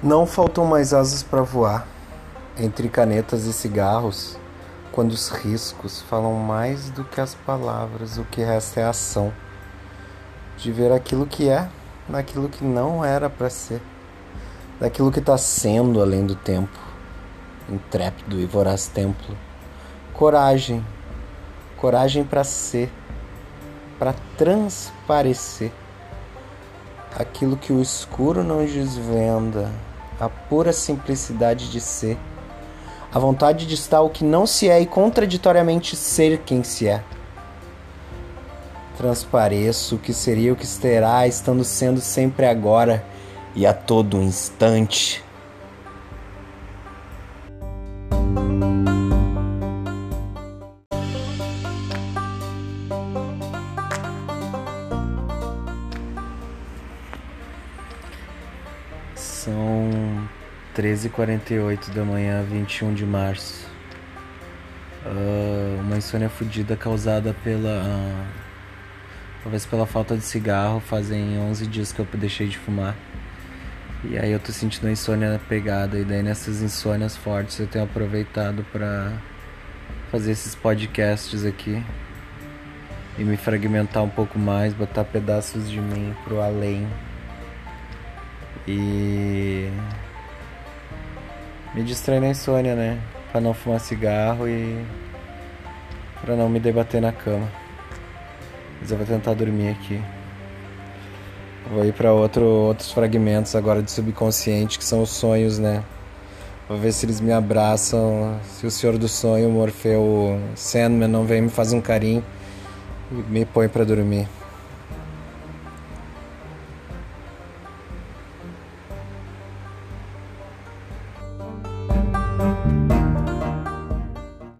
Não faltam mais asas para voar entre canetas e cigarros, quando os riscos falam mais do que as palavras, o que resta é a ação de ver aquilo que é naquilo que não era para ser, daquilo que está sendo além do tempo, intrépido e voraz templo. Coragem, coragem para ser, para transparecer aquilo que o escuro não desvenda a pura simplicidade de ser, a vontade de estar o que não se é e contraditoriamente ser quem se é. Transpareço o que seria o que será, estando sendo sempre agora e a todo instante. São 13h48 da manhã, 21 de março. Uh, uma insônia fodida causada pela. Uh, talvez pela falta de cigarro. Fazem 11 dias que eu deixei de fumar. E aí eu tô sentindo a insônia pegada. E daí nessas insônias fortes eu tenho aproveitado para fazer esses podcasts aqui. E me fragmentar um pouco mais, botar pedaços de mim pro além e me distrair na insônia, né? Pra não fumar cigarro e pra não me debater na cama. Mas eu vou tentar dormir aqui. Vou ir para outro, outros fragmentos agora de subconsciente que são os sonhos, né? Vou ver se eles me abraçam, se o Senhor do Sonho, Morfeu Sandman, não vem me fazer um carinho e me põe para dormir.